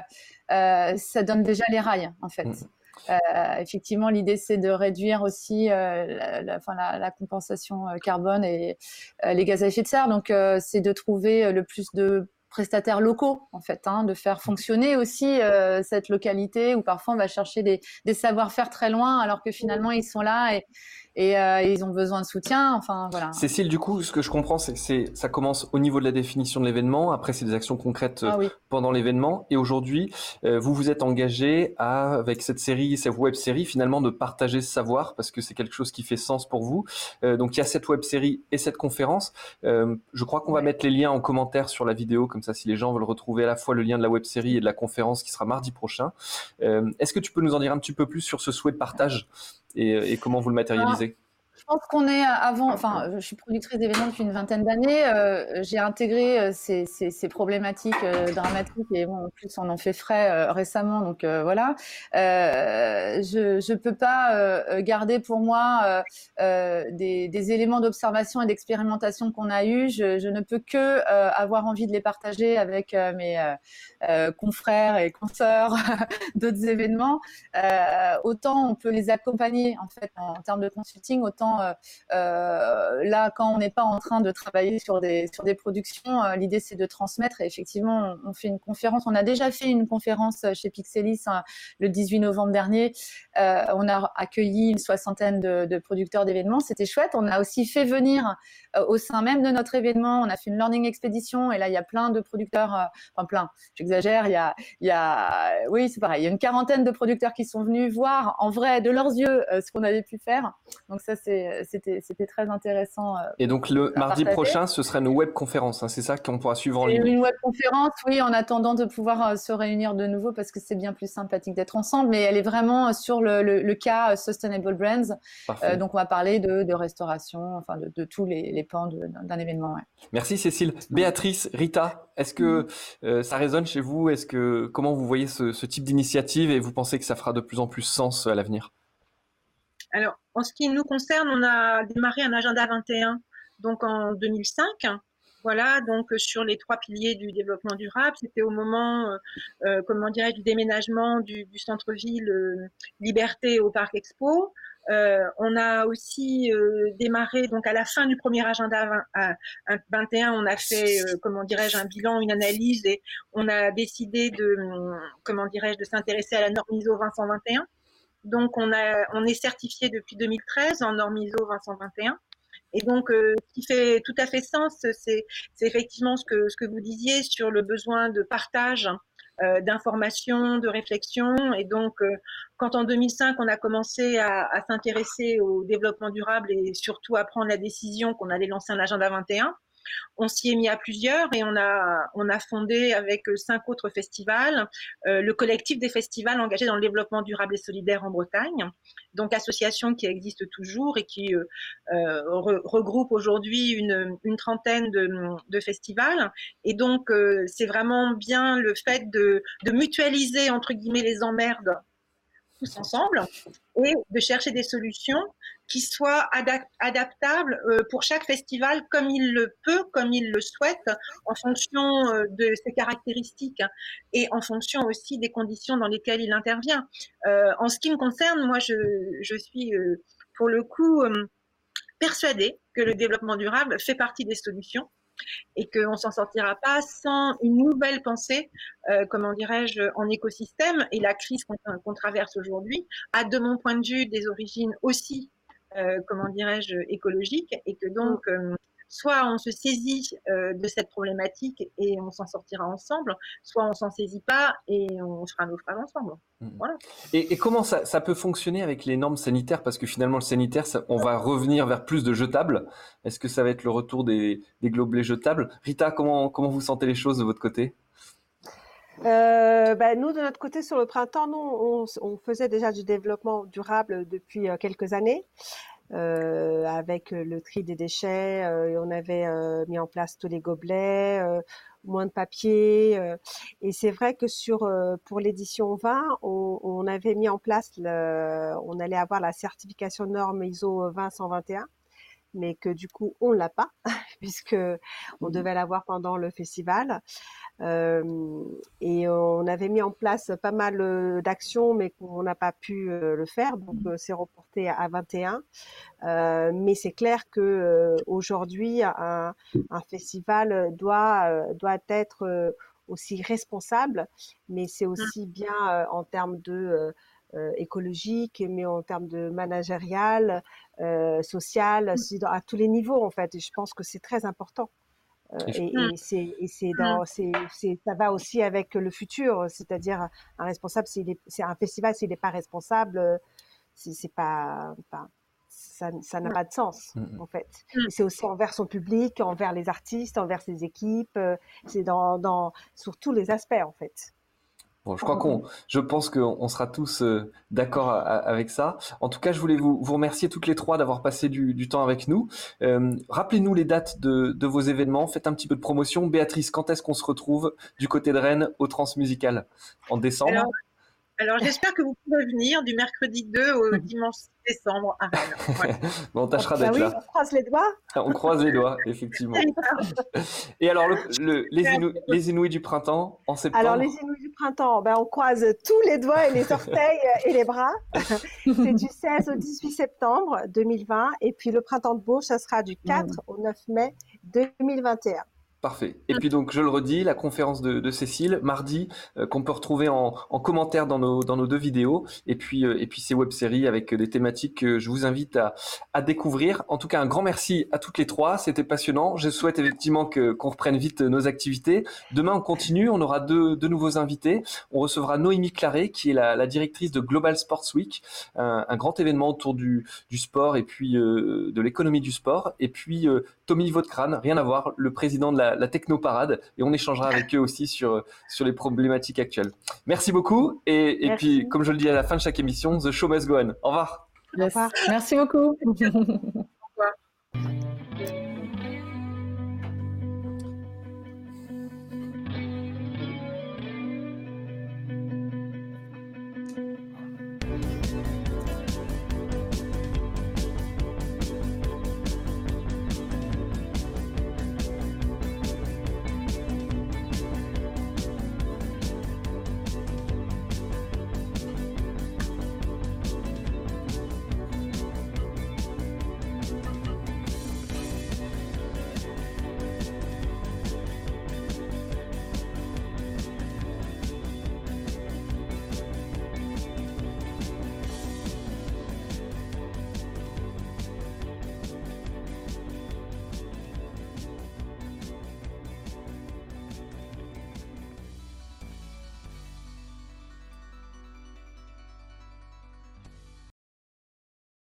euh, ça donne déjà les rails, en fait. Mm. effectivement, l'idée c'est de réduire aussi la, la, la, compensation carbone et les gaz à effet de serre. Donc, c'est de trouver le plus de prestataires locaux en fait, hein, de faire fonctionner aussi cette localité où parfois on va chercher des, des savoir-faire très loin alors que finalement ils sont là et, euh, et ils ont besoin de soutien. Enfin, voilà. Cécile, du coup, ce que je comprends, c'est que ça commence au niveau de la définition de l'événement. Après, c'est des actions concrètes ah pendant l'événement. Et aujourd'hui, euh, vous vous êtes engagé à, avec cette série, cette web série, finalement, de partager ce savoir parce que c'est quelque chose qui fait sens pour vous. Euh, donc, il y a cette web série et cette conférence. je crois qu'on va mettre les liens en commentaire sur la vidéo, comme ça, si les gens veulent retrouver à la fois le lien de la web série et de la conférence qui sera mardi prochain. est-ce que tu peux nous en dire un petit peu plus sur ce souhait de partage? Et, comment vous le matérialisez? Pense qu'on est avant, enfin, je suis productrice d'événements depuis une vingtaine d'années. Euh, j'ai intégré euh, ces, ces, ces problématiques euh, dramatiques et bon, en plus on en fait frais récemment, donc voilà. je ne peux pas garder pour moi des, des, éléments d'observation et d'expérimentation qu'on a eus. Je, je, ne peux que avoir envie de les partager avec mes confrères et consoeurs d'autres événements. autant on peut les accompagner en fait en termes de consulting, autant euh, euh, là, quand on n'est pas en train de travailler sur des, sur des productions, euh, l'idée c'est de transmettre. Et effectivement, on, fait une conférence. On a déjà fait une conférence chez Pixelis hein, le 18 novembre dernier. on a accueilli une soixantaine de, producteurs d'événements. C'était chouette. On a aussi fait venir au sein même de notre événement, on a fait une learning expédition. Et là, il y a plein de producteurs, enfin plein, j'exagère, il y a, il y a, oui, c'est pareil, il y a une quarantaine de producteurs qui sont venus voir en vrai de leurs yeux ce qu'on avait pu faire. Donc ça, c'est c'était très intéressant. Euh, et donc le mardi prochain, ce sera une web conférence, hein, c'est ça qu'on pourra suivre en ligne Une web conférence, oui, en attendant de pouvoir euh, se réunir de nouveau parce que c'est bien plus sympathique d'être ensemble, mais elle est vraiment sur le, cas Sustainable Brands. Euh, donc on va parler de, restauration, enfin de, tous les, pans d'un événement. Merci Cécile. Béatrice, Rita, est-ce que mm. ça résonne chez vous? Est-ce que comment vous voyez ce type d'initiative et vous pensez que ça fera de plus en plus sens à l'avenir? Alors, en ce qui nous concerne, on a démarré un agenda 21 donc en 2005. Voilà, donc sur les trois piliers du développement durable, c'était au moment, euh, euh, comment dirais du déménagement du, centre-ville euh, Liberté au Parc Expo. on a aussi démarré, donc à la fin du premier agenda 21, on a fait, comment dirais-je, un bilan, une analyse et on a décidé de, comment dirais-je, de s'intéresser à la norme ISO 21 donc, on, a, on est certifié depuis 2013 en norme ISO 2121. Et donc, euh, ce qui fait tout à fait sens, c'est effectivement ce que, ce que vous disiez sur le besoin de partage euh, d'informations, de réflexion. Et donc, euh, quand en 2005, on a commencé à, à s'intéresser au développement durable et surtout à prendre la décision qu'on allait lancer un agenda 21, on s'y est mis à plusieurs et on a, on a fondé avec euh, cinq autres festivals euh, le collectif des festivals engagés dans le développement durable et solidaire en Bretagne. Donc association qui existe toujours et qui euh, regroupe aujourd'hui une, trentaine de, festivals. Et donc c'est vraiment bien le fait de, de mutualiser entre guillemets les emmerdes tous ensemble et de chercher des solutions qui soient adaptables euh, pour chaque festival comme il le peut, comme il le souhaite, en fonction euh, de ses caractéristiques et en fonction aussi des conditions dans lesquelles il intervient. Euh, en ce qui me concerne, moi, je, suis pour le coup persuadée que le développement durable fait partie des solutions et qu'on s'en sortira pas sans une nouvelle pensée, euh, comment dirais-je, en écosystème. Et la crise qu'on traverse aujourd'hui a, de mon point de vue, des origines aussi, comment dirais-je, écologiques, et que donc euh, soit on se saisit euh, de cette problématique et on s'en sortira ensemble, soit on s'en saisit pas et on fera nos phrases ensemble. Mmh. Voilà. Et, comment ça, ça, peut fonctionner avec les normes sanitaires? Parce que finalement, le sanitaire, on va revenir vers plus de jetables. Est-ce que ça va être le retour des, des globelets jetables? Rita, comment, comment vous sentez les choses de votre côté? Euh, ben, nous, de notre côté, sur le printemps, nous, on, on, faisait déjà du développement durable depuis euh, quelques années. Euh, avec euh, le tri des déchets. Euh, on avait mis en place tous les gobelets, moins de papier. et c'est vrai que sur pour l'édition 20, on, on, avait mis en place, le, on allait avoir la certification norme ISO 20121 mais que du coup on l'a pas puisque on mmh devait l'avoir pendant le festival. et on avait mis en place pas mal d'actions, mais qu'on n'a pas pu le faire, donc mmh c'est reporté à 21. mais c'est clair que aujourd'hui un, un, festival doit doit être aussi responsable, mais c'est mmh. aussi bien en termes de euh, écologique, mais en termes de managérial, euh, social, mmh. à tous les niveaux en fait. Et je pense que c'est très important. Euh, et, c'est, c'est dans, c'est, ça va aussi avec le futur, c'est-à-dire un responsable, c'est un festival, s'il n'est pas responsable, c'est, pas, ça, ça n'a pas de sens mmh, mmh. en fait. c'est aussi envers son public, envers les artistes, envers ses équipes, c'est dans, dans, sur tous les aspects en fait je crois qu'on, je pense qu'on sera tous euh, d'accord avec ça. En tout cas, je voulais vous, vous remercier toutes les trois d'avoir passé du, temps avec nous. Euh, rappelez-nous les dates de, vos événements. Faites un petit peu de promotion. Béatrice, quand est-ce qu'on se retrouve du côté de Rennes au Transmusical? En décembre? Alors, j'espère que vous pourrez venir du mercredi 2 au dimanche 6 décembre à Rennes. on tâchera d'être là. On croise les doigts. on croise les doigts, effectivement. Et alors, le, les, les, Inouïs du printemps en septembre Alors, les Inouïs du printemps, ben, on croise tous les doigts et les orteils et les bras. C'est du 16 au 18 septembre 2020. Et puis, le printemps de Bourges, ça sera du 4 au 9 mai 2021. Parfait. Et puis donc, je le redis, la conférence de, Cécile, mardi, euh, qu'on peut retrouver en, commentaire dans nos, dans nos deux vidéos, et puis, euh, et puis ces web-séries avec des thématiques que je vous invite à, à découvrir. En tout cas, un grand merci à toutes les trois, c'était passionnant. Je souhaite effectivement que qu'on reprenne vite nos activités. Demain, on continue, on aura deux, deux nouveaux invités. On recevra Noémie Claret, qui est la, la directrice de Global Sports Week, un, un grand événement autour du, du sport et puis euh, de l'économie du sport. Et puis Tommy Vautcrane, rien à voir, le président de la, la Technoparade, et on échangera avec eux aussi sur, les problématiques actuelles. Merci beaucoup, et, puis comme je le dis à la fin de chaque émission, The Show Must Go On. Au revoir. Au revoir. Merci beaucoup. Au revoir.